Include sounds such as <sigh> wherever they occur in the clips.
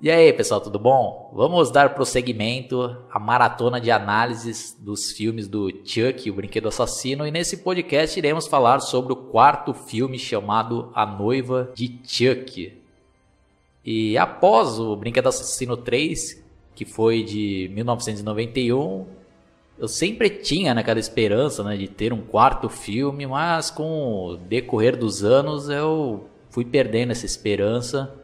E aí, pessoal, tudo bom? Vamos dar prosseguimento à maratona de análises dos filmes do Chuck, o Brinquedo Assassino, e nesse podcast iremos falar sobre o quarto filme chamado A Noiva de Chuck. E após o Brinquedo Assassino 3, que foi de 1991, eu sempre tinha naquela esperança né, de ter um quarto filme, mas com o decorrer dos anos eu fui perdendo essa esperança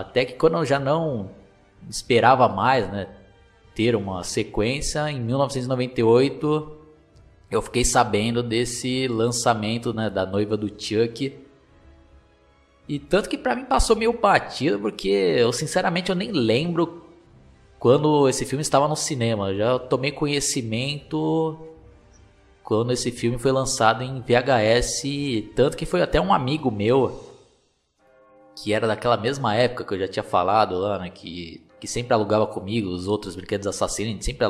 até que quando eu já não esperava mais, né, ter uma sequência, em 1998 eu fiquei sabendo desse lançamento, né, da noiva do Chuck. E tanto que para mim passou meio batido, porque eu sinceramente eu nem lembro quando esse filme estava no cinema. Eu já tomei conhecimento quando esse filme foi lançado em VHS, tanto que foi até um amigo meu que era daquela mesma época que eu já tinha falado lá? Que, que sempre alugava comigo os outros brinquedos assassinos, a gente sempre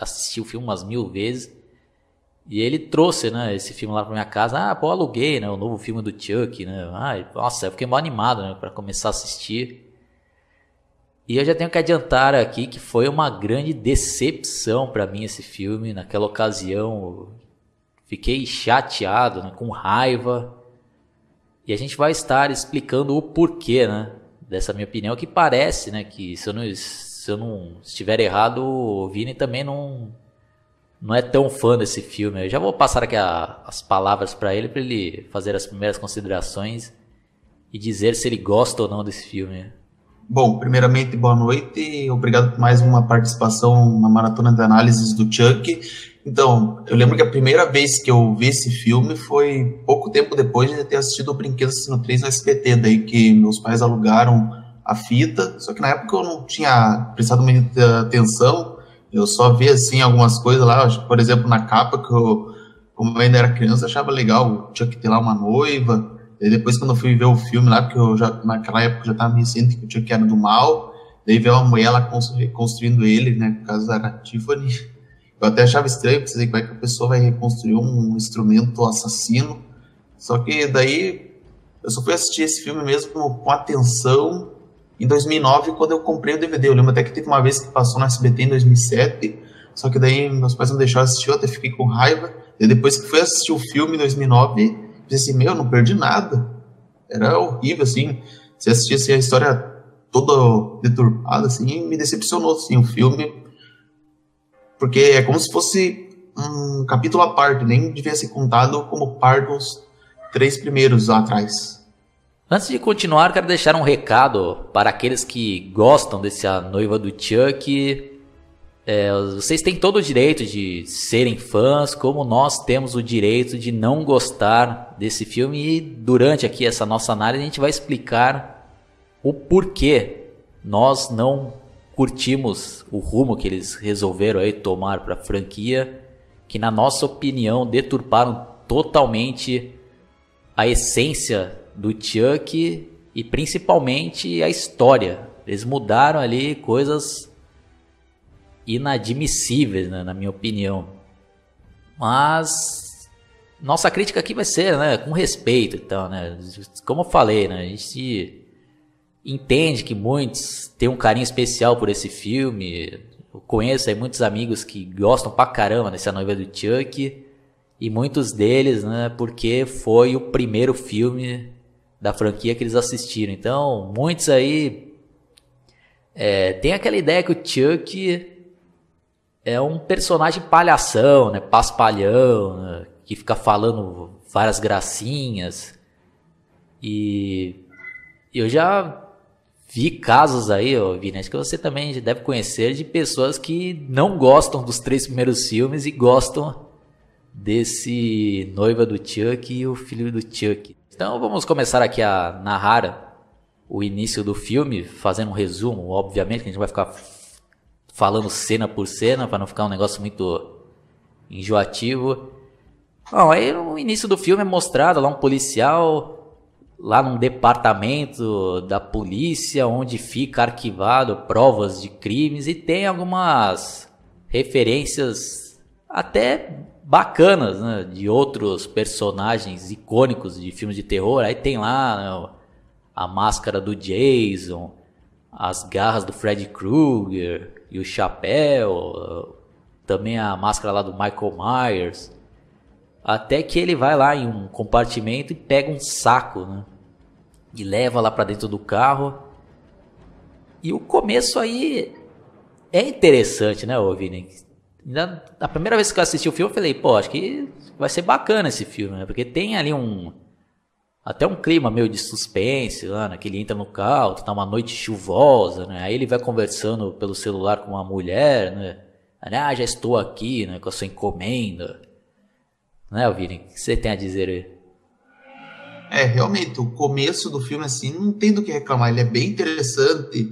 assistiu o filme umas mil vezes. E ele trouxe, né, esse filme lá pra minha casa. Ah, pô, aluguei, né, o novo filme do Chuck, né. Ai, nossa, eu fiquei mal animado, né, pra começar a assistir. E eu já tenho que adiantar aqui que foi uma grande decepção para mim esse filme. Naquela ocasião, fiquei chateado, né, com raiva. E a gente vai estar explicando o porquê, né? Dessa minha opinião, que parece, né? Que se eu não, se eu não estiver errado, o Vini também não, não é tão fã desse filme. Eu já vou passar aqui a, as palavras para ele, para ele fazer as primeiras considerações e dizer se ele gosta ou não desse filme. Bom, primeiramente, boa noite. Obrigado por mais uma participação na maratona de análises do Chuck. Então, eu lembro que a primeira vez que eu vi esse filme foi pouco tempo depois de ter assistido o Brinquedo Assassino 3 no SBT, daí que meus pais alugaram a fita, só que na época eu não tinha prestado muita atenção, eu só vi assim algumas coisas lá, por exemplo, na capa que eu, como eu ainda era criança, achava legal, tinha que ter lá uma noiva, e depois quando eu fui ver o filme lá, porque eu já, naquela época já estava me sentindo que o Chuck era do mal, daí veio uma mulher lá construindo ele, né, por causa da Tiffany, eu até achava estranho, pensei como é que a pessoa vai reconstruir um instrumento assassino. Só que daí eu só fui assistir esse filme mesmo com atenção em 2009, quando eu comprei o DVD. Eu lembro até que teve uma vez que passou no SBT em 2007, só que daí meus pais não deixaram assistir, eu até fiquei com raiva. E depois que fui assistir o filme em 2009, pensei assim, meu, não perdi nada. Era horrível, assim. Se assistisse a história toda deturpada, assim, me decepcionou, assim, o filme porque é como se fosse um capítulo à parte, nem devia ser contado como par dos três primeiros lá atrás. Antes de continuar, quero deixar um recado para aqueles que gostam desse A Noiva do Chuck. É, vocês têm todo o direito de serem fãs, como nós temos o direito de não gostar desse filme. E durante aqui essa nossa análise, a gente vai explicar o porquê nós não curtimos o rumo que eles resolveram aí tomar para a franquia, que na nossa opinião deturparam totalmente a essência do Chuck e principalmente a história. Eles mudaram ali coisas inadmissíveis, né, na minha opinião. Mas nossa crítica aqui vai ser, né, com respeito, então, né, como eu falei, né, a gente entende que muitos têm um carinho especial por esse filme. Eu conheço aí muitos amigos que gostam pra caramba dessa noiva do Chuck. E muitos deles, né, porque foi o primeiro filme da franquia que eles assistiram. Então, muitos aí é, tem aquela ideia que o Chuck é um personagem palhação, né, paspalhão, né, que fica falando várias gracinhas. E eu já vi casos aí, ó, acho que você também deve conhecer de pessoas que não gostam dos três primeiros filmes e gostam desse noiva do Chuck e o filho do Chuck. Então vamos começar aqui a narrar o início do filme, fazendo um resumo, obviamente, que a gente vai ficar falando cena por cena para não ficar um negócio muito enjoativo. Bom, aí no início do filme é mostrado lá um policial lá num departamento da polícia onde fica arquivado provas de crimes e tem algumas referências até bacanas né, de outros personagens icônicos de filmes de terror. Aí tem lá né, a máscara do Jason, as garras do Fred Krueger e o chapéu, também a máscara lá do Michael Myers. Até que ele vai lá em um compartimento e pega um saco, né? E leva lá para dentro do carro. E o começo aí é interessante, né, Vini? A primeira vez que eu assisti o filme, eu falei, pô, acho que vai ser bacana esse filme, né? Porque tem ali um. Até um clima meio de suspense lá, né? Que ele entra no carro, tá uma noite chuvosa, né? Aí ele vai conversando pelo celular com uma mulher, né? Ah, já estou aqui, né? Com a sua encomenda. Né, Vini? O que você tem a dizer aí? É, realmente, o começo do filme, assim, não tem do que reclamar. Ele é bem interessante.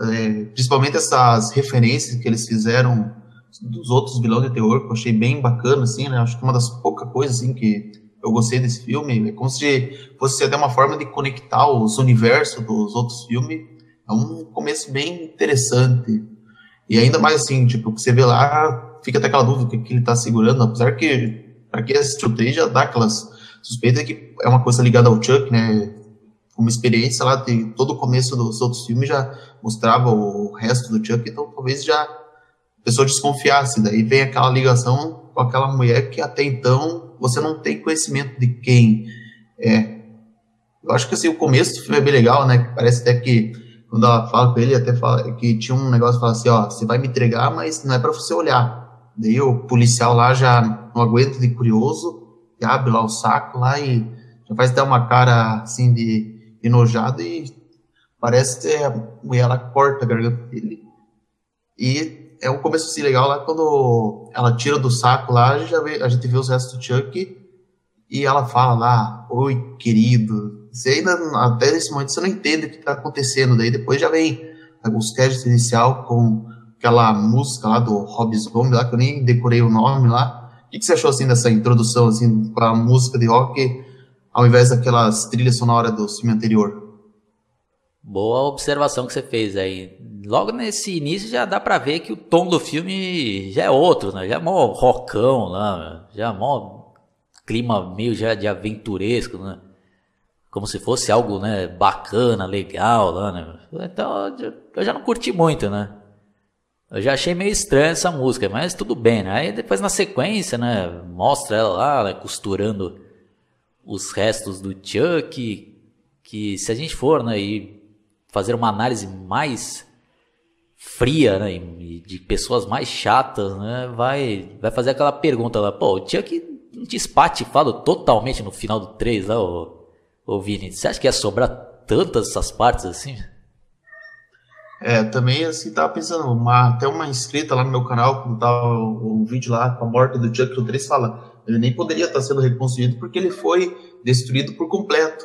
É, principalmente essas referências que eles fizeram dos outros vilões de terror, que eu achei bem bacana, assim, né? Acho que uma das poucas coisas, assim, que eu gostei desse filme. É como se fosse até uma forma de conectar os universos dos outros filmes. É um começo bem interessante. E ainda mais assim, tipo, você vê lá, fica até aquela dúvida que, que ele tá segurando, apesar que, para quem assistiu o 3 já dá aquelas suspeitas que é uma coisa ligada ao Chuck, né? Uma experiência lá, de todo o começo dos outros filmes já mostrava o resto do Chuck, então talvez já a pessoa desconfiasse. Daí vem aquela ligação com aquela mulher que até então você não tem conhecimento de quem é. Eu acho que assim, o começo do filme é bem legal, né? Parece até que quando ela fala com ele, até fala que tinha um negócio fala assim, ó, você vai me entregar, mas não é para você olhar. Daí o policial lá já não aguenta de curioso, abre lá o saco lá e já faz até uma cara assim de enojado e parece que a mulher ela corta a garganta dele. E é um começo assim legal lá quando ela tira do saco lá, a gente, já vê, a gente vê os restos do Chuck e ela fala lá, oi querido, você ainda, até nesse momento, você não entende o que está acontecendo. Daí depois já vem os créditos inicial com aquela música lá do Rob Zombie, lá, que eu nem decorei o nome lá. O que, você achou, assim, dessa introdução, assim, com a música de rock, ao invés daquelas trilhas sonoras do filme anterior? Boa observação que você fez aí. Logo nesse início já dá pra ver que o tom do filme já é outro, né? Já é mó rockão lá, já é mó clima meio já de aventuresco, né? como se fosse algo, né, bacana, legal lá, né? Então eu já não curti muito, né? Eu já achei meio estranha essa música, mas tudo bem, né? Aí depois na sequência, né, mostra ela lá, né, costurando os restos do Chuck, que se a gente for, né, e fazer uma análise mais fria, né, de pessoas mais chatas, né, vai vai fazer aquela pergunta lá, pô, o Chuck não te espatifado totalmente no final do 3 lá, ô Ô Vini, você acha que ia sobrar tantas essas partes assim? É, também assim, tava pensando, uma, até uma inscrita lá no meu canal, quando tava um vídeo lá com a morte do Chuck no 3, fala, ele nem poderia estar sendo reconstruído porque ele foi destruído por completo.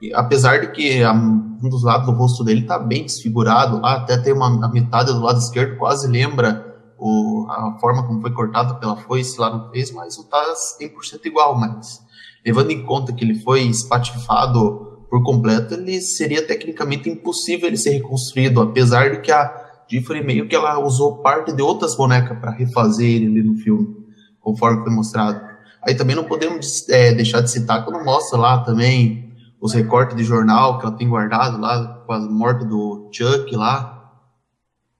E, apesar de que a, um dos lados do rosto dele tá bem desfigurado, lá até tem uma metade do lado esquerdo quase lembra o, a forma como foi cortada pela foice lá no 3, mas não tá 100% igual, mas levando em conta que ele foi espatifado por completo, ele seria tecnicamente impossível ele ser reconstruído, apesar de que a Diffry meio que ela usou parte de outras bonecas para refazer ele no filme, conforme foi mostrado. Aí também não podemos é, deixar de citar quando mostra lá também os recortes de jornal que ela tem guardado lá com a morte do Chuck lá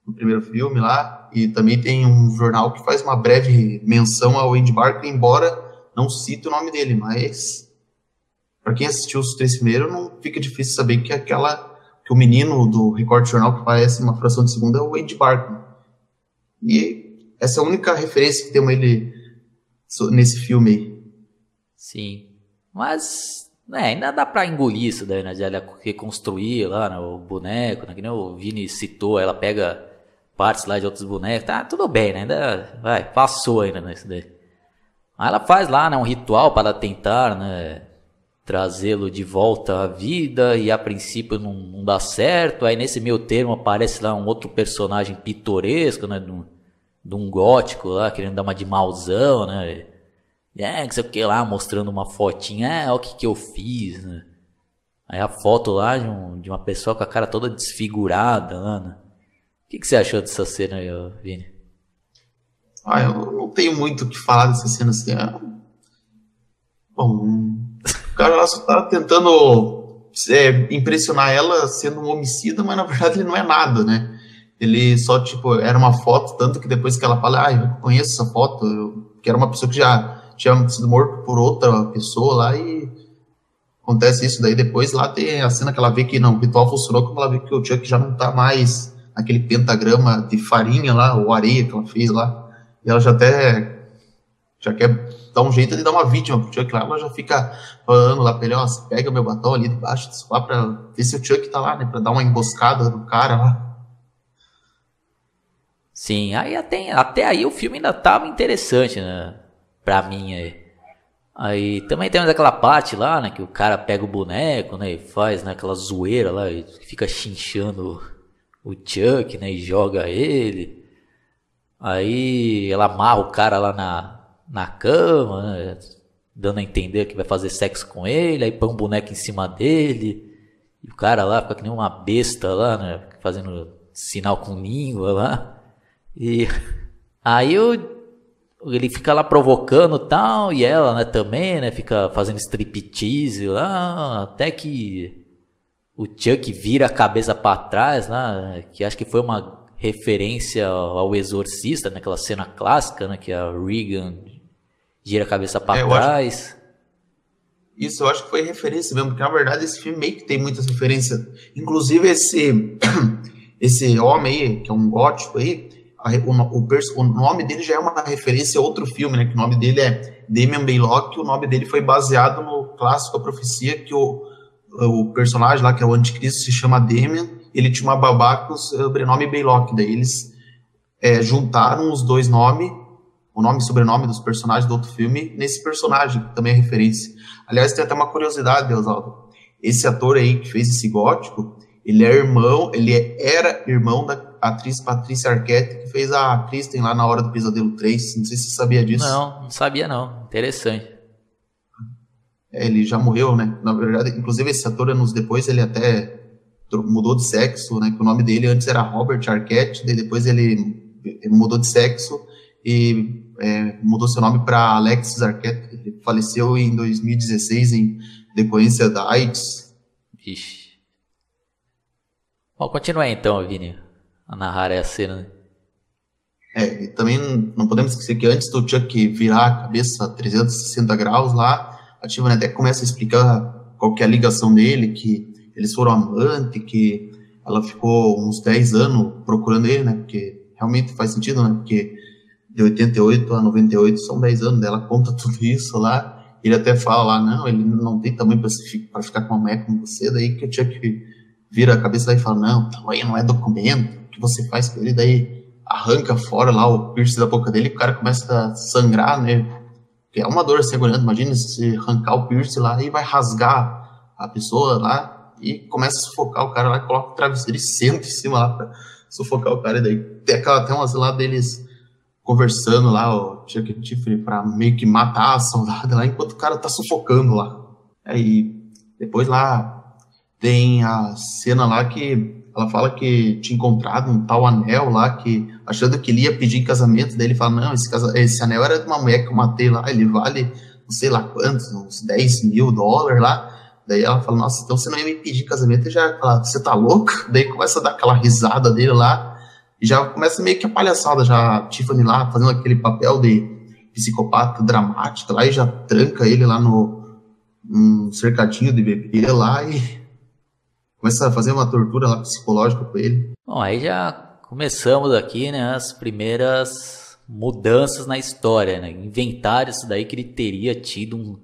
no primeiro filme lá e também tem um jornal que faz uma breve menção ao Andy Barker, embora não cito o nome dele, mas para quem assistiu os três primeiros, não fica difícil saber que aquela que o menino do Record Jornal que parece uma fração de segundo é o Wade Barton. E essa é a única referência que tem ele nesse filme aí. Sim. Mas é, ainda dá pra engolir isso daí, né? De ela reconstruir lá né, o boneco, né? Que nem o Vini citou, ela pega partes lá de outros bonecos. Tá, tudo bem, né? Ainda vai, passou ainda nesse daí. Aí ela faz lá, né, um ritual para tentar, né, trazê-lo de volta à vida e a princípio não, não, dá certo. Aí nesse meio termo aparece lá um outro personagem pitoresco, né, de um, gótico lá, querendo dar uma de mauzão, né. É, que sei o que lá, mostrando uma fotinha, é, olha o que que eu fiz, né. Aí a foto lá de, um, de uma pessoa com a cara toda desfigurada lá, né. O que, que você achou dessa cena aí, Vini? Ah, eu não tenho muito o que falar dessa cena assim. É... Bom, o cara lá só tá tentando é, impressionar ela sendo um homicida, mas na verdade ele não é nada, né? Ele só, tipo, era uma foto, tanto que depois que ela fala, ah, eu conheço essa foto, eu, que era uma pessoa que já tinha sido morto por outra pessoa lá e acontece isso. Daí depois lá tem a cena que ela vê que não, o ritual funcionou quando ela vê que o Chuck já não tá mais aquele pentagrama de farinha lá, ou areia que ela fez lá. E ela já até já quer dar um jeito de dar uma vítima pro Chuck lá, ela já fica falando lá pra ele, ó, você pega meu batom ali debaixo do sofá pra ver se o Chuck tá lá, né, pra dar uma emboscada no cara lá. Sim, aí até, até aí o filme ainda tava interessante, né, pra mim aí. Aí também temos aquela parte lá, né, que o cara pega o boneco, né, e faz, né, aquela zoeira lá, e fica chinchando o Chuck, né, e joga ele. Aí ela amarra o cara lá na, na cama, né, dando a entender que vai fazer sexo com ele, aí põe um boneco em cima dele. E o cara lá fica que nem uma besta lá, né, fazendo sinal com língua lá. E <laughs> aí eu, ele fica lá provocando tal, e ela, né, também, né, fica fazendo striptease lá, até que o Chuck vira a cabeça para trás, né? Que acho que foi uma referência ao Exorcista, naquela cena clássica, né? Que a Regan gira a cabeça para é, trás. Isso, eu acho que foi referência mesmo, porque na verdade esse filme meio que tem muitas referências. Inclusive esse <clears throat> esse homem aí, que é um gótico aí, a, o, o, o, nome dele já é uma referência a outro filme, né? Que o nome dele é Damien Baylock, o nome dele foi baseado no clássico A Profecia, que o o personagem lá, que é o anticristo, se chama Demian, ele tinha uma babá com o sobrenome Baylock, daí eles é, juntaram os dois nomes, o nome e sobrenome dos personagens do outro filme, nesse personagem, que também é referência. Aliás, tem até uma curiosidade, Oswaldo. Esse ator aí que fez esse gótico, ele é irmão, ele era irmão da atriz Patrícia Arquette, que fez a Kristen lá na Hora do Pesadelo 3. Não sei se você sabia disso. Não, não sabia não. Interessante. É, ele já morreu, né? Na verdade, inclusive esse ator anos depois ele até mudou de sexo, né? Que o nome dele antes era Robert Arquette, daí depois ele, mudou de sexo e é, mudou seu nome para Alexis Arquette. Ele faleceu em 2016 em decorrência da AIDS. Ixi. Bom, continua aí então, Vini, a narrar essa cena. É, e também não podemos esquecer que antes do Chuck virar a cabeça 360 graus lá, a Tivana até começa a explicar qual que é a ligação dele, que eles foram amantes, que ela ficou uns 10 anos procurando ele, né? Porque realmente faz sentido, né? Porque de 88 a 98 são 10 anos, ela conta <laughs> tudo isso lá. Ele até fala lá, não, ele não tem tamanho para ficar com uma mulher como você, daí que tinha que vira a cabeça daí e fala, não, tamanho não é documento, o que você faz com ele, daí arranca fora lá o piercing da boca dele, o cara começa a sangrar, né? que é uma dor segurando. Imagina se arrancar o piercing lá e vai rasgar a pessoa lá e começa a sufocar o cara lá, coloca o travesseiro e senta em cima lá pra sufocar o cara. E daí tem aquela, tem umas lá deles conversando lá, o Chuck Tiffany, pra meio que matar a soldada lá, enquanto o cara tá sufocando lá. Aí depois lá tem a cena lá que ela fala que tinha encontrado um tal anel lá, que achando que ele ia pedir em casamento, daí ele fala, não, esse, casa, esse anel era de uma mulher que eu matei lá, ele vale não sei lá quantos, uns 10 mil dólares lá. Daí ela fala, nossa, então você não ia me pedir casamento, e já fala, você tá louco? Daí começa a dar aquela risada dele lá, e já começa meio que a palhaçada, já a Tiffany lá, fazendo aquele papel de psicopata dramático lá, e já tranca ele lá no um cercadinho de bebê lá, e começa a fazer uma tortura lá psicológica com ele. Bom, aí já começamos aqui, né, as primeiras mudanças na história, né? Inventaram isso daí que ele teria tido um,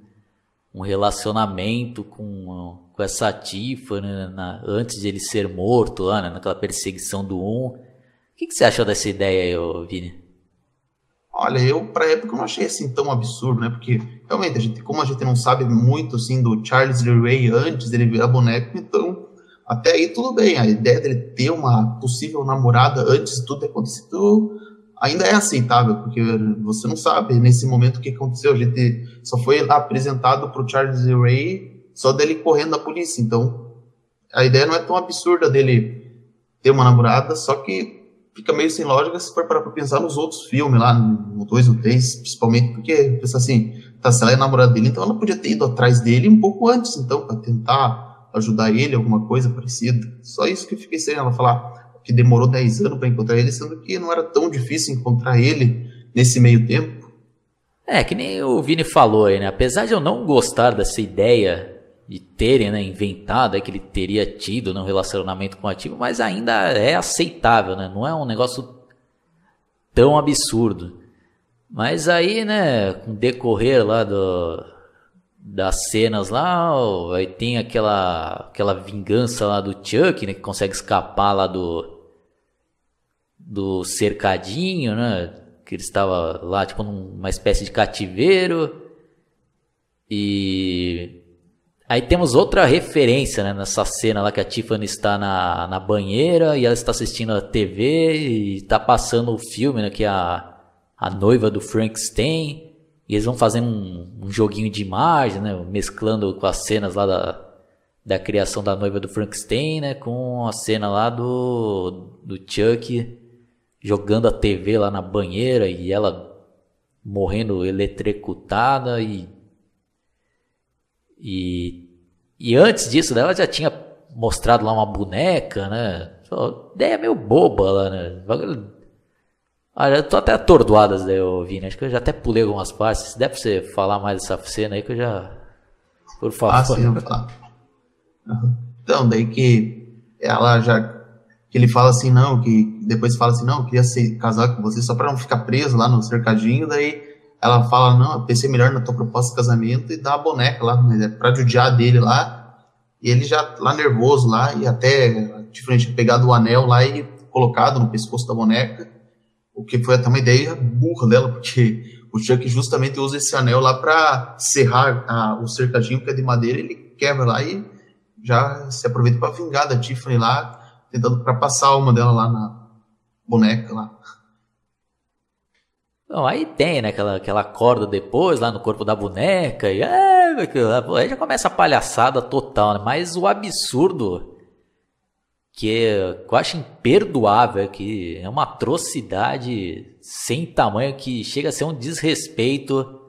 um relacionamento com, com essa Tifa, né, na, antes de ele ser morto lá, né, naquela perseguição do Um. Que, que você achou dessa ideia aí, Vini? Olha, eu pra época não achei assim tão absurdo, né? Porque realmente, a gente, como a gente não sabe muito assim do Charles Lee Ray antes dele virar boneco, então até aí tudo bem, a ideia dele ter uma possível namorada antes de tudo ter acontecido ainda é aceitável, porque você não sabe nesse momento o que aconteceu. A gente só foi apresentado para o Charles Ray só dele correndo da polícia. Então, a ideia não é tão absurda dele ter uma namorada, só que fica meio sem lógica se for para pensar nos outros filmes lá, no 2 no 3, principalmente porque pensa assim, tá, se ela é namorada dele, então ela podia ter ido atrás dele um pouco antes, então, para tentar ajudar ele, alguma coisa parecida. Só isso que eu fiquei sem ela falar que demorou 10 anos para encontrar ele, sendo que não era tão difícil encontrar ele nesse meio tempo. É, que nem o Vini falou aí, né? Apesar de eu não gostar dessa ideia de terem né, inventado é que ele teria tido né, um relacionamento com o ativo, mas ainda é aceitável, né? Não é um negócio tão absurdo. Mas aí, né, com decorrer lá do, das cenas lá, aí tem aquela aquela vingança lá do Chuck, né, que consegue escapar lá do do cercadinho, né, que ele estava lá tipo numa espécie de cativeiro. E aí temos outra referência, né, nessa cena lá que a Tiffany está na, na banheira e ela está assistindo a TV e está passando o filme, né, que a, a noiva do Frankenstein. E eles vão fazendo um, um, joguinho de imagem, né? Mesclando com as cenas lá da, da criação da noiva do Frankenstein, né? Com a cena lá do, do Chuck jogando a TV lá na banheira e ela morrendo eletrocutada e e, e antes disso ela já tinha mostrado lá uma boneca, né? Ideia meio boba lá, né? Ah, eu tô até atordoado das daí, Vini. Acho que eu já até pulei algumas partes. Deve você falar mais dessa cena aí que eu já. Por favor. Ah, sim, eu falar. Então, daí que ela já. Que ele fala assim, não, que depois fala assim, não, eu queria ser, casar com você só pra não ficar preso lá no cercadinho. Daí ela fala, não, eu pensei melhor na tua proposta de casamento e dá a boneca lá, né, pra judiar dele lá. E ele já lá nervoso lá, e até diferente pegado o anel lá e colocado no pescoço da boneca o que foi até uma ideia burra dela, porque o Chuck justamente usa esse anel lá para serrar a, o cercadinho que é de madeira, ele quebra lá e já se aproveita para vingar da Tiffany lá, tentando para passar a alma dela lá na boneca lá. Não, aí tem, né, aquela, aquela corda depois lá no corpo da boneca, e é, aí já começa a palhaçada total, né? Mas o absurdo que, é, que eu acho imperdoável, que é uma atrocidade sem tamanho, que chega a ser um desrespeito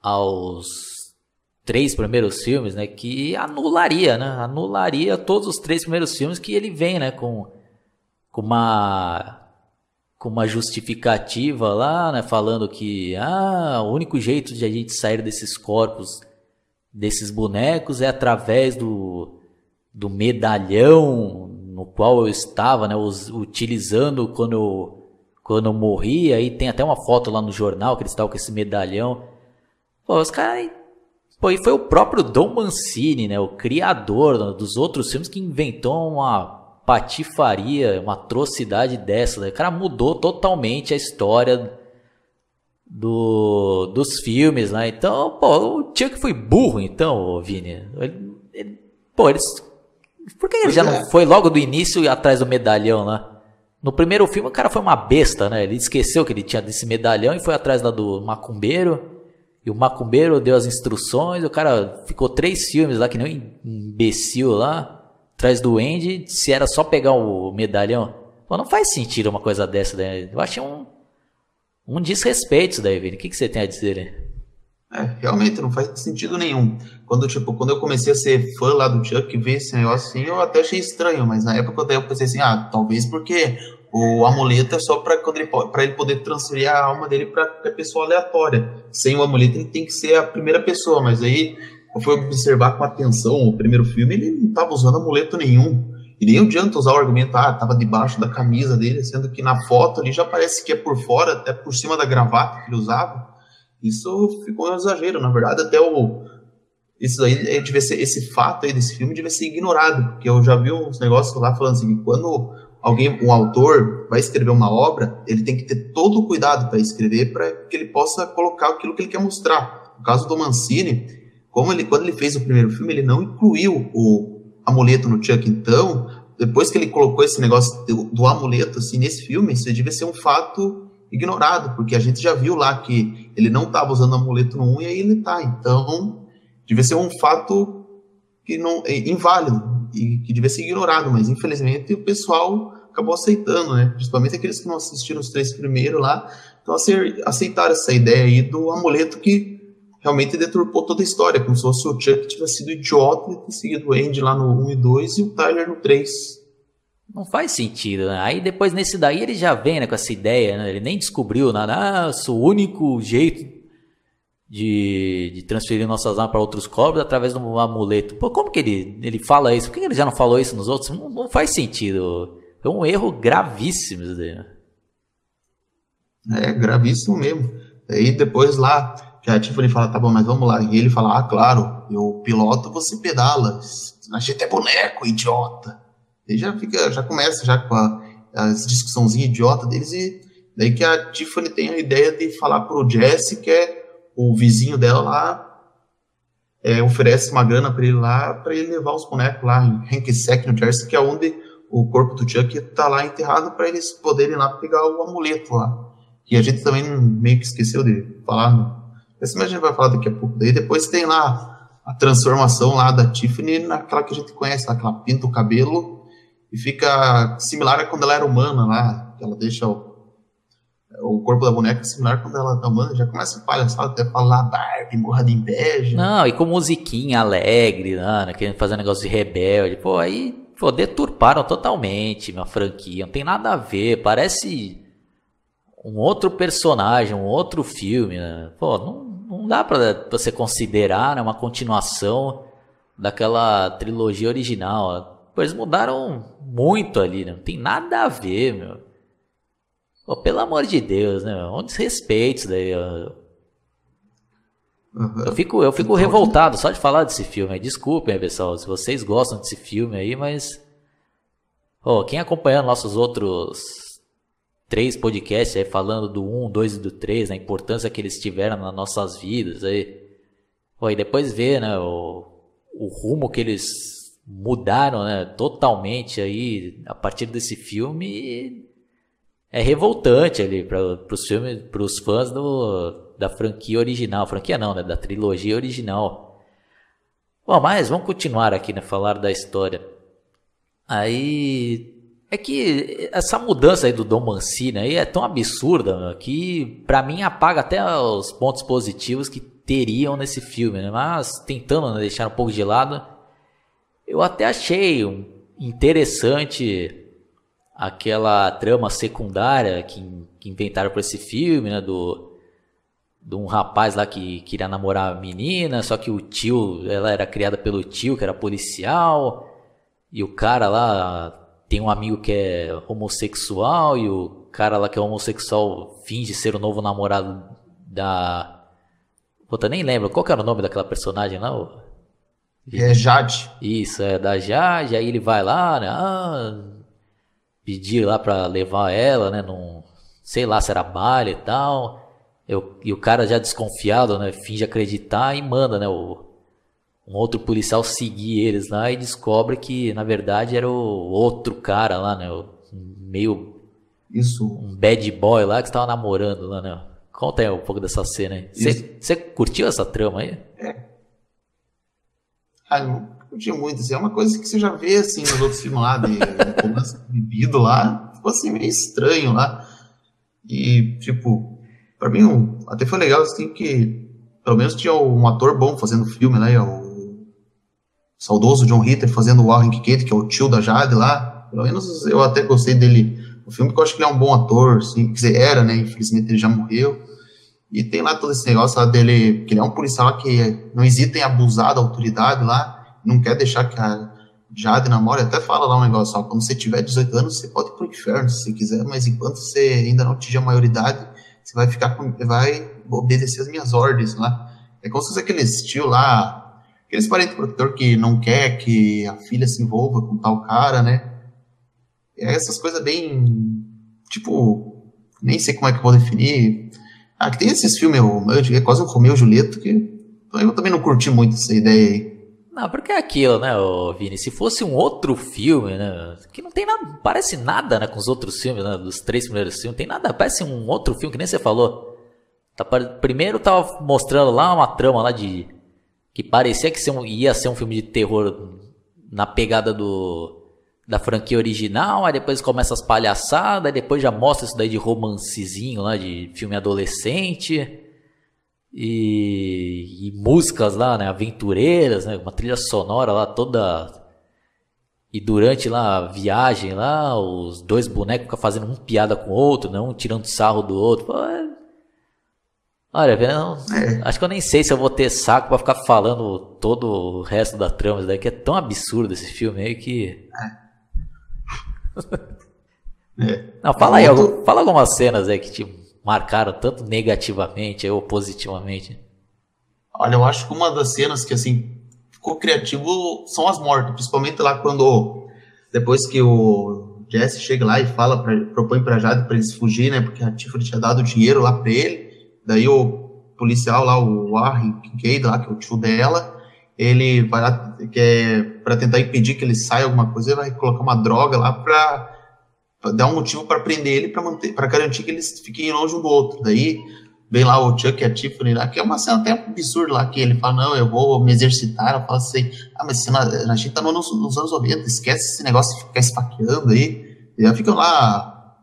aos três primeiros filmes, né? Que anularia, né? Anularia todos os três primeiros filmes que ele vem, né? Com, com uma com uma justificativa lá, né? Falando que ah, o único jeito de a gente sair desses corpos, desses bonecos, é através do do medalhão no qual eu estava, né, utilizando quando eu, quando eu morri. Aí tem até uma foto lá no jornal que eles estavam com esse medalhão. Pô, os caras. Pô, e foi o próprio Dom Mancini, né, o criador dos outros filmes, que inventou uma patifaria, uma atrocidade dessa. Né? O cara mudou totalmente a história do, dos filmes, né? Então, pô, o Chuck foi burro, então, Vini. Ele, ele, pô, eles por que ele já não é. foi logo do início atrás do medalhão lá? No primeiro filme o cara foi uma besta, né? Ele esqueceu que ele tinha desse medalhão e foi atrás lá do macumbeiro. E o macumbeiro deu as instruções, o cara ficou três filmes lá, que nem um imbecil lá, atrás do Andy, se era só pegar o medalhão. Pô, não faz sentido uma coisa dessa, né? Eu achei um, um desrespeito isso daí, Vini. O que, que você tem a dizer aí? É, realmente não faz sentido nenhum. Quando, tipo, quando eu comecei a ser fã lá do Chuck, ver esse negócio assim, eu até achei estranho, mas na época eu pensei assim, ah, talvez porque o amuleto é só para ele, ele poder transferir a alma dele para pessoa aleatória. Sem o amuleto ele tem que ser a primeira pessoa, mas aí fui observar com atenção o primeiro filme, ele não estava usando amuleto nenhum. E nem adianta usar o argumento, ah, tava debaixo da camisa dele, sendo que na foto ali já parece que é por fora, até por cima da gravata que ele usava. Isso ficou um exagero, na verdade, até o. Isso aí devia ser, esse fato aí desse filme devia ser ignorado, porque eu já vi uns negócios lá falando assim, quando alguém, um autor, vai escrever uma obra, ele tem que ter todo o cuidado para escrever para que ele possa colocar aquilo que ele quer mostrar. No caso do Mancini, como ele, quando ele fez o primeiro filme, ele não incluiu o amuleto no Chuck, então, depois que ele colocou esse negócio do, do amuleto assim nesse filme, isso devia ser um fato ignorado, porque a gente já viu lá que ele não estava usando amuleto no 1 e aí ele está. Então, devia ser um fato que não é inválido e que devia ser ignorado, mas infelizmente o pessoal acabou aceitando, né? Principalmente aqueles que não assistiram os três primeiros lá, então aceitaram essa ideia aí do amuleto que realmente deturpou toda a história, como se fosse o Chuck tivesse sido idiota e ter seguido o Andy lá no 1 e 2 e o Tyler no 3. Não faz sentido, né? Aí depois nesse daí ele já vem né, com essa ideia, né? Ele nem descobriu nada. Ah, o único jeito de, de transferir nossas almas para outros corpos através de um amuleto. Pô, como que ele, ele fala isso? Por que ele já não falou isso nos outros? Não, não faz sentido. É um erro gravíssimo isso daí. Né? É, gravíssimo mesmo. Aí depois lá, que a Tiffany fala, tá bom, mas vamos lá. E ele fala, ah, claro, eu piloto, você pedala. A gente é boneco, idiota. E já fica, já começa já com a, as discussãozinhas idiota deles e daí que a Tiffany tem a ideia de falar pro Jesse que é o vizinho dela lá é, oferece uma grana para ele lá para ele levar os bonecos lá em Hanksec, no Jersey, que é onde o corpo do Chuck tá lá enterrado para eles poderem lá pegar o amuleto lá. E a gente também meio que esqueceu de falar no, esse a gente vai falar daqui a pouco. Daí depois tem lá a transformação lá da Tiffany naquela que a gente conhece, lá, que ela pinta o cabelo e fica similar a quando ela era humana lá, que ela deixa o, o corpo da boneca similar quando ela tá humana, já começa a palhaçar até falar Barbie, morra de inveja. Não, e com musiquinha alegre, né, querendo fazer um negócio de rebelde. Pô, aí pô, deturparam totalmente minha franquia, não tem nada a ver, parece um outro personagem, um outro filme, né? Pô, não dá para você considerar né, uma continuação daquela trilogia original. Pois mudaram muito ali, né? Não tem nada a ver, meu. Pô, pelo amor de Deus, né? Um desrespeito daí. Uhum. Eu fico, eu fico revoltado só de falar desse filme. Desculpem, pessoal, se vocês gostam desse filme aí, mas. Oh, quem acompanhando nossos outros três podcasts aí falando do 1, 2 e do 3, a importância que eles tiveram nas nossas vidas. Aí, pô, e depois ver né, o, o rumo que eles mudaram né, totalmente aí a partir desse filme é revoltante ali para os filmes, para os fãs do, da franquia original, franquia não, né, da trilogia original. Bom, mas vamos continuar aqui, né, falar da história. Aí é que essa mudança aí do Dom Mancini aí é tão absurda que para mim apaga até os pontos positivos que teriam nesse filme, né? Mas tentando deixar um pouco de lado, eu até achei interessante aquela trama secundária que, que inventaram para esse filme, né? Do de um rapaz lá que queria namorar a menina, só que o tio, ela era criada pelo tio que era policial e o cara lá tem um amigo que é homossexual e o cara lá que é homossexual finge ser o novo namorado da. Puta, nem lembro. Qual que era o nome daquela personagem lá? É Jade. Isso, é da Jade. Aí ele vai lá, né? Ah, pedir lá pra levar ela, né? Num, sei lá se era baile e tal. Eu, e o cara já desconfiado, né? Finge acreditar e manda, né? O, um outro policial seguir eles lá e descobre que na verdade era o outro cara lá, né? O meio isso um bad boy lá que estava namorando lá, né? Conta aí um pouco dessa cena aí. Você curtiu essa trama aí? É. Ah, não curti muito. Assim, é uma coisa que você já vê assim nos outros filmes lá, de romance bebido lá. Ficou assim meio estranho lá. E, tipo, pra mim até foi legal assim que pelo menos tinha um ator bom fazendo filme, né? O saudoso John Ritter fazendo o Warren Kate, que é o tio da Jade lá. Pelo menos eu até gostei dele no filme, porque eu acho que ele é um bom ator, assim, quer dizer, era, né? Infelizmente ele já morreu. E tem lá todo esse negócio lá dele, que ele é um policial que não hesita em abusar da autoridade lá, não quer deixar que a Jade namore, até fala lá um negócio, ó, quando você tiver 18 anos, você pode ir pro inferno se você quiser, mas enquanto você ainda não atingir a maioridade, você vai ficar com, vai obedecer as minhas ordens lá. É como se fosse aquele estilo lá, Aqueles parentes protetor que não quer que a filha se envolva com tal cara, né? É essas coisas bem. Tipo, nem sei como é que eu vou definir. Ah, que tem esses filmes, é quase um Romeu e Julieta, que eu também não curti muito essa ideia aí. Não, porque é aquilo, né, Vini? Se fosse um outro filme, né? Que não tem nada, parece nada, né, com os outros filmes, né? Dos três primeiros filmes, tem nada, parece um outro filme que nem você falou. Tá, primeiro tava mostrando lá uma trama lá de que parecia que ia ser um filme de terror na pegada do da franquia original, aí depois começa as palhaçadas, aí depois já mostra isso daí de romancezinho lá, de filme adolescente. E, e, músicas lá, né, aventureiras, né, uma trilha sonora lá toda e durante lá a viagem lá, os dois bonecos ficam fazendo um piada com o outro, né, um tirando sarro do outro. Pô, é... Olha, eu, é. acho que eu nem sei se eu vou ter saco para ficar falando todo o resto da trama, isso daí que é tão absurdo esse filme aí que é. é. Não, fala aí, outro... fala algumas cenas aí que te marcaram tanto negativamente ou positivamente? Olha, eu acho que uma das cenas que assim ficou criativo são as mortes, principalmente lá quando depois que o Jesse chega lá e fala pra, propõe para Jade para eles fugir, né? Porque a Tiffany tinha dado dinheiro lá para ele. Daí o policial lá, o Warren Kincaid lá, que é o tio dela, ele vai lá é, para tentar impedir que ele saia alguma coisa, ele vai colocar uma droga lá para dar um motivo para prender ele, para manter, para garantir que eles fiquem longe um do outro. Daí vem lá o Chuck e a Tiffany lá, que é uma cena até absurda lá, que ele fala, não, eu vou me exercitar, ela fala assim, ah, mas cena, a gente tá nos, nos anos 90, esquece esse negócio de ficar esfaqueando aí, e aí ficam lá,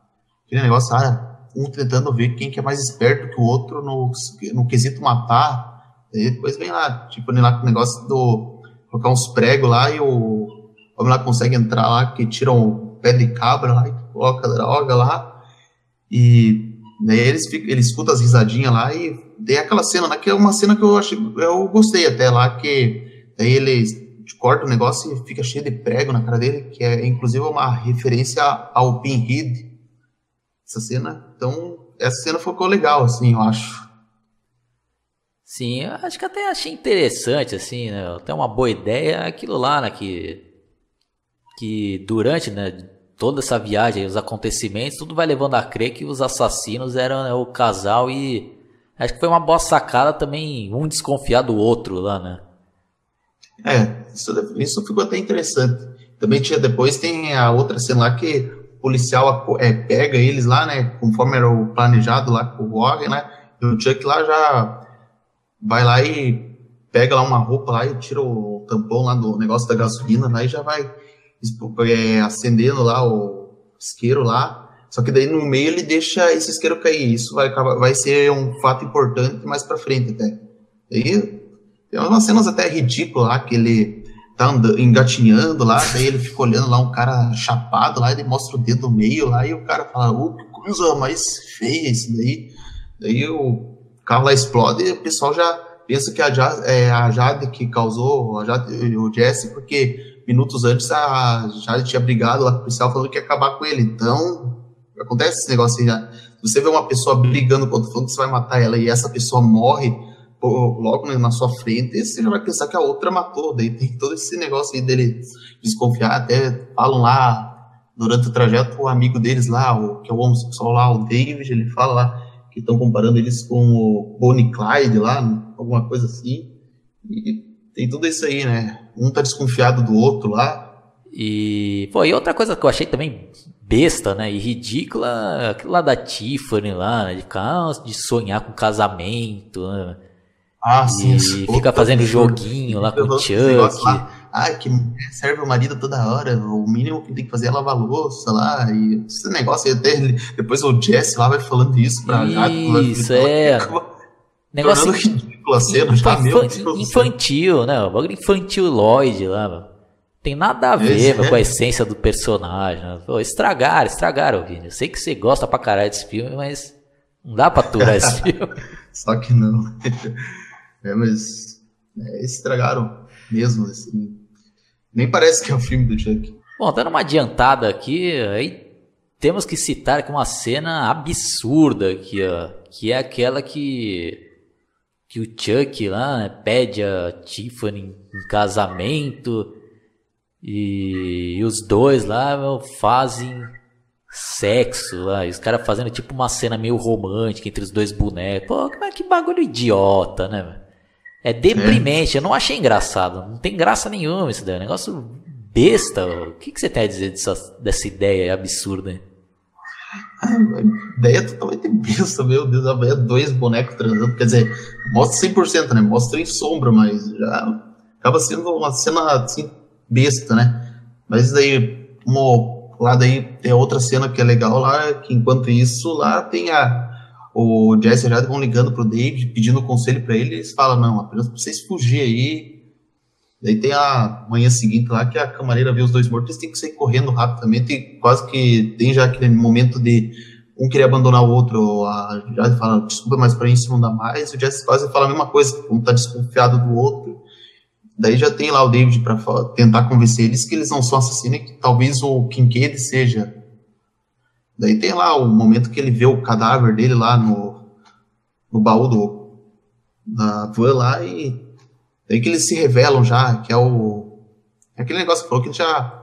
aquele negócio, ah, um tentando ver quem que é mais esperto que o outro no, no quesito matar, e depois vem lá, tipo, lá com o negócio do, colocar uns pregos lá, e o homem lá consegue entrar lá, que tiram o pé de cabra lá, e coloca droga lá, e Daí eles, ficam, escutam as risadinhas lá e tem aquela cena, né, que é uma cena que eu achei, eu gostei até lá, que daí eles corta o negócio e fica cheio de prego na cara dele, que é inclusive uma referência ao Pinhead, essa cena. Então, essa cena ficou legal, assim, eu acho. Sim, eu acho que até achei interessante, assim, né? Até uma boa ideia aquilo lá, né? Que, que durante, né? toda essa viagem, os acontecimentos, tudo vai levando a crer que os assassinos eram né, o casal e acho que foi uma boa sacada também um desconfiar do outro lá, né? É, isso, isso ficou até interessante. Também tinha depois tem a outra cena lá que policial é, pega eles lá, né? Conforme era o planejado lá com o Warren, né? E o Chuck lá já vai lá e pega lá uma roupa lá e tira o tampão lá do negócio da gasolina, né? E já vai é, acendendo lá o isqueiro lá, só que daí no meio ele deixa esse isqueiro cair. Isso vai, vai ser um fato importante mais para frente até. Daí tem umas cenas até ridículas lá que ele tá andando, engatinhando lá, daí ele fica olhando lá um cara chapado lá, ele mostra o dedo meio lá e o cara fala, oh, que coisa mais feia isso daí. Daí o carro lá explode e o pessoal já pensa que a Jade, é, a Jade que causou a Jade, o Jesse, porque minutos antes a Jade tinha brigado lá com o policial falando que ia acabar com ele. Então, acontece esse negócio aí já. Você vê uma pessoa brigando que você vai matar ela e essa pessoa morre logo na sua frente, você já vai pensar que a outra matou. Daí tem todo esse negócio aí dele desconfiar. Até falam lá, durante o trajeto, o amigo deles lá, o, que é o homossexual lá, o David, ele fala lá que estão comparando eles com o Bonnie Clyde lá, alguma coisa assim. E tem tudo isso aí, né? Um tá desconfiado do outro lá. E, pô, e outra coisa que eu achei também besta, né, e ridícula, aquilo lá da Tiffany lá, né, de, de sonhar com casamento, né? Ah, sim. E fica fazendo joguinho lá com o Chuck. Ah, que serve o marido toda hora, o mínimo que tem que fazer é lavar louça lá, e esse negócio aí até, depois o Jesse lá vai falando isso pra Isso, é. Negócio ridículo a cena, já, infantil, né? O bagulho infantil Lloyd lá, mano. Tem nada a ver é. com a essência do personagem. Né? Pô, estragaram, estragaram, Vini. Eu sei que você gosta pra caralho desse filme, mas não dá pra aturar esse <laughs> filme. Só que não. É, mas é, estragaram mesmo, assim. Nem parece que é o um filme do Chuck. Bom, dando uma adiantada aqui, aí temos que citar aqui uma cena absurda aqui, ó, que é aquela que que o Chuck lá né, pede a Tiffany em casamento e, e os dois lá meu, fazem sexo lá, e os caras fazendo tipo uma cena meio romântica entre os dois bonecos. Pô, que bagulho idiota, né? É deprimente, é. eu não achei engraçado, não tem graça nenhuma isso daí, é um negócio besta. O que, que você tem a dizer dessa, dessa ideia absurda? A ideia é totalmente besta, meu Deus, a é dois bonecos transando, quer dizer, mostra 100%, né? Mostra em sombra, mas já acaba sendo uma cena assim, besta, né? Mas daí, como lá daí tem outra cena que é legal lá, que enquanto isso lá tem a o Jesse e a Jade vão ligando pro David, pedindo conselho para ele, e eles falam, não, apenas pra vocês fugir aí. Daí tem a manhã seguinte lá, que a camareira vê os dois mortos, eles têm que sair correndo rapidamente, e quase que tem já aquele momento de um querer abandonar o outro, a Jade fala, desculpa, mas pra isso não dá mais, o Jesse quase fala a mesma coisa, um tá desconfiado do outro. Daí já tem lá o David para tentar convencer eles que eles não são assassinos e que talvez o Kincaid seja. Daí tem lá o momento que ele vê o cadáver dele lá no, no baú do, da van lá e daí que eles se revelam já, que é o. É aquele negócio que falou que já.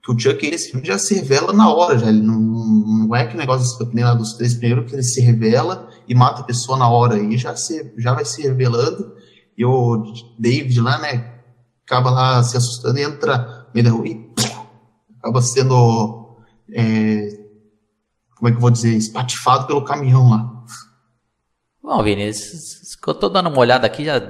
Que o Chuck, esse filme já se revela na hora, já. Ele não, não é aquele negócio nem lá dos três primeiros que ele se revela e mata a pessoa na hora. Aí já, se, já vai se revelando. E o David lá, né? Acaba lá se assustando e entra meio da rua e acaba sendo. É, como é que eu vou dizer? Espatifado pelo caminhão lá. Bom, Vinícius, eu tô dando uma olhada aqui, já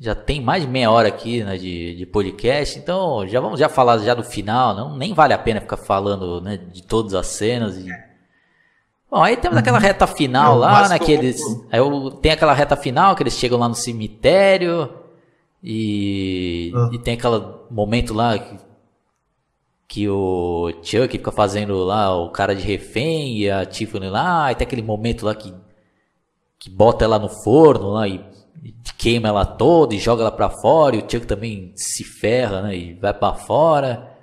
já tem mais de meia hora aqui né, de, de podcast, então já vamos já falar já do final, não nem vale a pena ficar falando né, de todas as cenas. E... Bom, aí temos aquela reta final é, lá, né, que eles, aí tem aquela reta final que eles chegam lá no cemitério e, ah. e tem aquele momento lá que, que o Chuck fica fazendo lá o cara de refém e a Tiffany lá, e tem aquele momento lá que que bota ela no forno lá e queima ela toda e joga ela para fora, e o Chuck também se ferra, né, e vai para fora.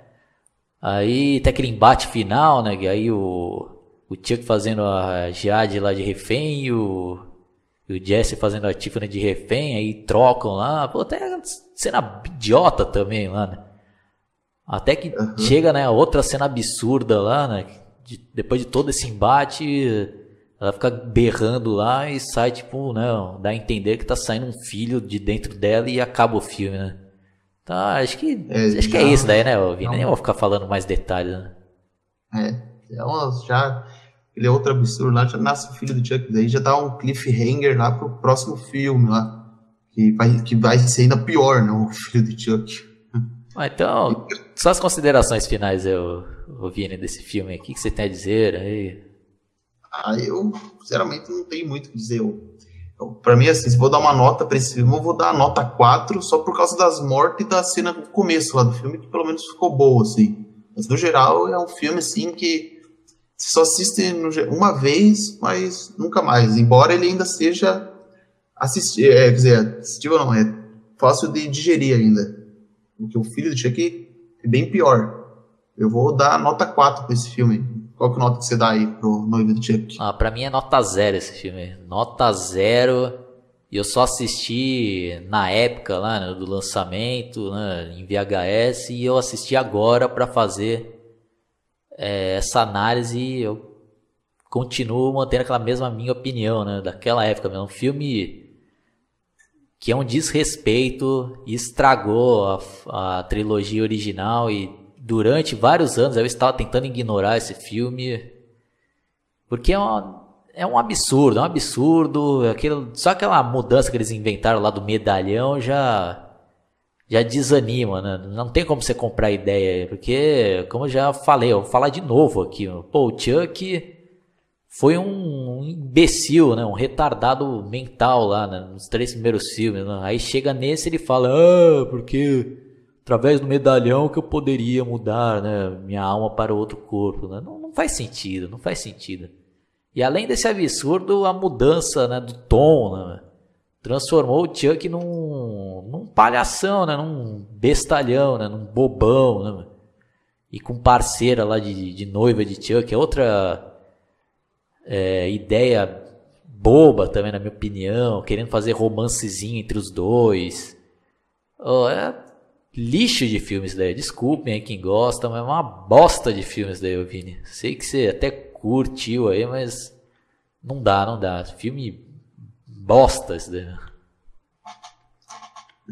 Aí tem aquele embate final, né, que aí o, o Chuck fazendo a Jade lá de refém e o, e o Jesse fazendo a Tiffany de refém, aí trocam lá, pô, até cena idiota também lá, né. Até que uhum. chega, né, outra cena absurda lá, né, de, depois de todo esse embate ela fica berrando lá e sai, tipo, né? Dá a entender que tá saindo um filho de dentro dela e acaba o filme, né? Tá, acho que. É, acho que é isso daí, né, Vini? Nem vou ficar falando mais detalhes, né? É, é uma, já. Ele é outro absurdo lá, já nasce o filho do Chuck, daí já dá um cliffhanger lá pro próximo filme lá. Que vai, que vai ser ainda pior, né? O filho do Chuck. Ah, então, só as considerações finais, eu, eu desse filme. O que, que você tem a dizer aí? Ah, eu, sinceramente, não tenho muito o que dizer. Eu, eu, pra mim, assim, se vou dar uma nota pra esse filme, eu vou dar a nota 4 só por causa das mortes e da cena do começo lá do filme, que pelo menos ficou boa, assim. Mas, no geral, é um filme, assim, que você só assiste no, uma vez, mas nunca mais. Embora ele ainda seja assistir, é, quer dizer, assistível não, é fácil de digerir ainda. Porque o filho do Chuck é bem pior. Eu vou dar nota 4 pra esse filme. Qual que é a nota que você dá aí pro Noivo do Chuck? Ah, pra mim é nota zero esse filme. Nota zero. E eu só assisti na época lá né, do lançamento, né, em VHS, e eu assisti agora para fazer é, essa análise. Eu continuo mantendo aquela mesma minha opinião, né, daquela época. É um filme que é um desrespeito, estragou a, a trilogia original e durante vários anos eu estava tentando ignorar esse filme. Porque é, uma, é um absurdo, é um absurdo. Aquilo, só aquela mudança que eles inventaram lá do medalhão já já desanima, né? Não tem como você comprar ideia, porque, como eu já falei, eu vou falar de novo aqui. Pô, o Chuck foi um imbecil, né? Um retardado mental lá né? nos três primeiros filmes. Né? Aí chega nesse ele fala, ah, porque através do medalhão que eu poderia mudar né, minha alma para outro corpo. Né? Não, não, faz sentido, não faz sentido. E além desse absurdo, a mudança né, do tom né, transformou o Chuck num, num palhação, né, num bestalhão, né, num bobão. Né, e com parceira lá de, de noiva de Chuck, é outra é, ideia boba também, na minha opinião, querendo fazer romancezinho entre os dois. Oh, é, lixo de filmes daí. Desculpem aí quem gosta, mas é uma bosta de filmes daí, Vini. Sei que você até curtiu aí, mas não dá, não dá. Filme bosta esse daí.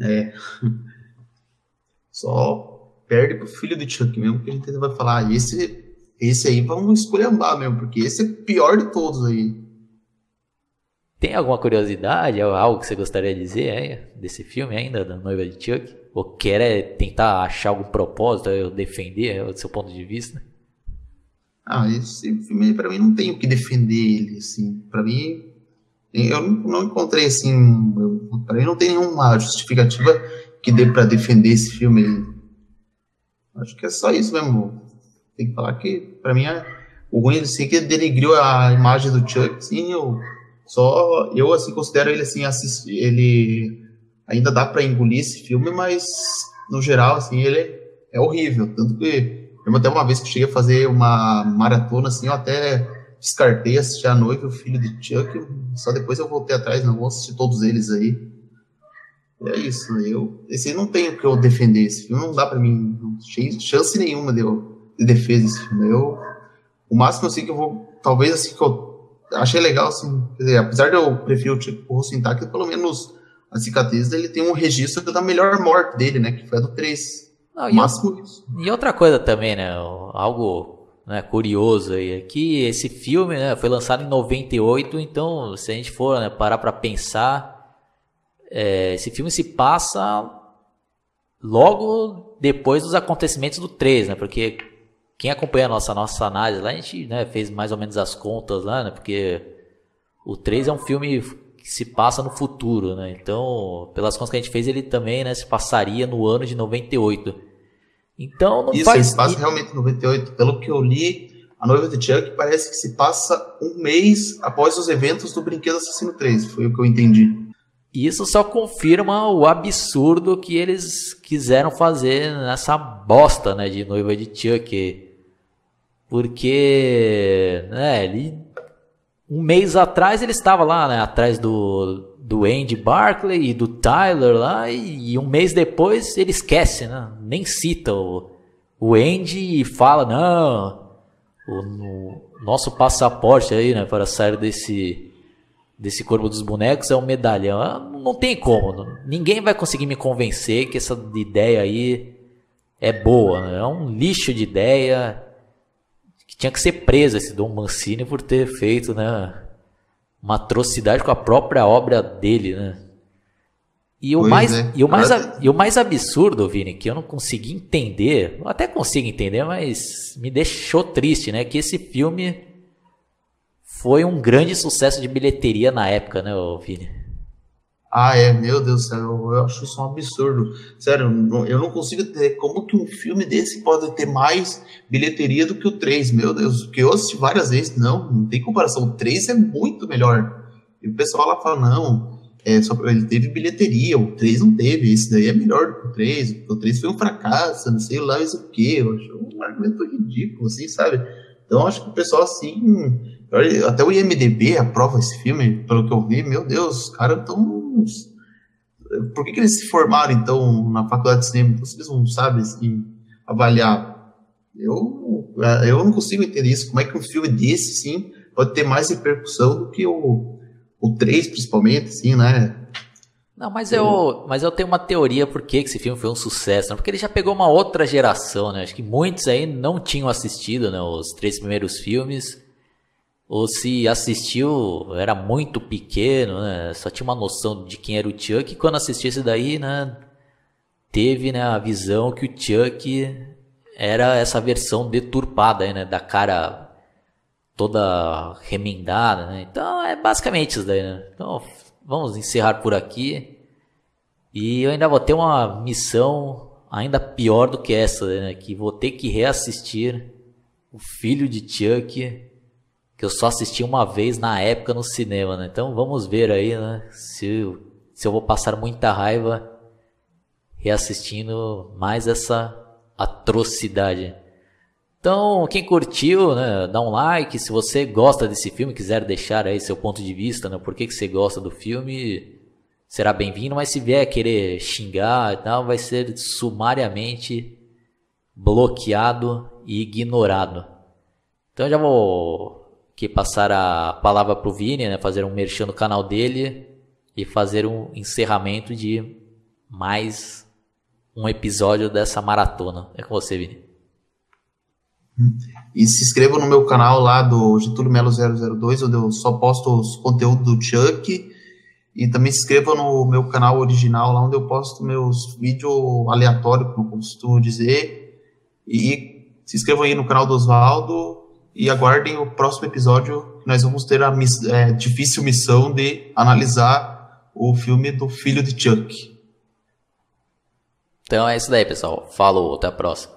É. <laughs> Só perde pro filho do Chuck mesmo, que a gente vai falar. Ah, esse, esse aí vamos escolhambar mesmo, porque esse é pior de todos aí. Tem alguma curiosidade, algo que você gostaria de dizer aí, desse filme ainda, da noiva de Chuck? Ou quer tentar achar algum propósito, eu defender o seu ponto de vista? Ah, esse filme para mim não tem o que defender ele, assim. Para mim, eu não, encontrei assim, para mim não tem nenhuma justificativa que dê para defender esse filme. Acho que é só isso mesmo. Tem que falar que para mim é, o ruim assim que denegriu a imagem do Chuck, sim, eu só eu assim considero ele assim ele ainda dá para engolir esse filme, mas no geral assim ele é horrível, tanto que eu até uma vez que cheguei a fazer uma maratona assim, eu até descartei assistir a noiva e o filho de Chuck, só depois eu voltei atrás, não vou assistir todos eles aí. É isso, eu esse não tem o que eu defender esse filme, não dá para mim, não chance nenhuma de, eu, defesa esse filme. Eu o máximo assim que eu vou, talvez assim que eu achei legal assim, dizer, apesar de eu preferir o tipo rosto intacto, pelo menos a cicatriz dele tem um registro da melhor morte dele, né, que foi a do 3. Não, máximo e, e outra coisa também, né, algo né, curioso aí, é que esse filme né, foi lançado em 98, então se a gente for né, parar para pensar, é, esse filme se passa logo depois dos acontecimentos do 3, né, porque quem acompanha a nossa, nossa análise lá, a gente né, fez mais ou menos as contas lá, né? Porque o 3 é um filme que se passa no futuro, né? Então, pelas contas que a gente fez, ele também né, se passaria no ano de 98. Então, não Isso, faz... Isso, se passa realmente em 98. Pelo que eu li, a noiva de Chuck parece que se passa um mês após os eventos do Brinquedo Assassino 3. Foi o que eu entendi. Isso só confirma o absurdo que eles quiseram fazer nessa bosta, né, de noiva de Chuck. Porque, né, ele, um mês atrás ele estava lá, né, atrás do, do Andy Barclay e do Tyler lá, e, e um mês depois ele esquece, né, nem cita o, o Andy e fala, não, o, o nosso passaporte aí, né, para sair desse, desse corpo dos bonecos é um medalhão. Ah, não tem como, ninguém vai conseguir me convencer que essa ideia aí é boa, né? é um lixo de ideia, tinha que ser preso esse Dom Mancini por ter feito, né, uma atrocidade com a própria obra dele, né? E o, mais, é. e, o mais, e o mais absurdo, Vini, que eu não consegui entender, até consigo entender, mas me deixou triste, né? Que esse filme foi um grande sucesso de bilheteria na época, né, Vini? Ah, é, meu Deus do céu, eu acho isso um absurdo. Sério, eu não consigo ter como que um filme desse pode ter mais bilheteria do que o 3, meu Deus, porque eu assisti várias vezes, não, não tem comparação, o 3 é muito melhor. E o pessoal lá fala, não, é, só, ele teve bilheteria, o 3 não teve, esse daí é melhor do que o 3, o 3 foi um fracasso, não sei lá isso o que, eu acho um argumento ridículo, assim, sabe? Então acho que o pessoal assim, até o IMDB aprova esse filme, pelo que eu vi, meu Deus, os caras estão por que, que, eles se formaram, então, na faculdade de cinema? Vocês não sabem assim, avaliar. Eu, eu não consigo entender isso. Como é que um filme desse, sim, pode ter mais repercussão do que o, o 3, principalmente, assim, né? Não, mas eu, mas eu tenho uma teoria por que esse filme foi um sucesso, né? Porque ele já pegou uma outra geração, né? Acho que muitos aí não tinham assistido né, os três primeiros filmes ou se assistiu, era muito pequeno, né? Só tinha uma noção de quem era o Chuck. E quando assistiu esse daí, né? Teve né, a visão que o Chuck era essa versão deturpada né? Da cara toda remendada, né? Então é basicamente isso daí, né? Então vamos encerrar por aqui. E eu ainda vou ter uma missão ainda pior do que essa, né? Que vou ter que reassistir o filho de Chuck que eu só assisti uma vez na época no cinema, né? Então vamos ver aí, né? Se, se eu vou passar muita raiva reassistindo mais essa atrocidade. Então, quem curtiu, né, dá um like. Se você gosta desse filme, quiser deixar aí seu ponto de vista, né, por que, que você gosta do filme, será bem-vindo. Mas se vier querer xingar e tal, vai ser sumariamente bloqueado e ignorado. Então, já vou que passar a palavra para o Vini, né, fazer um merchan no canal dele e fazer um encerramento de mais um episódio dessa maratona. É com você, Vini. E se inscreva no meu canal lá do Getúlio Melo 002, onde eu só posto os conteúdos do Chuck. E também se inscreva no meu canal original, lá onde eu posto meus vídeos aleatórios, como eu costumo dizer. E se inscreva aí no canal do Oswaldo e aguardem o próximo episódio. Nós vamos ter a miss, é, difícil missão de analisar o filme do filho de Chuck. Então é isso daí, pessoal. Falou, até a próxima.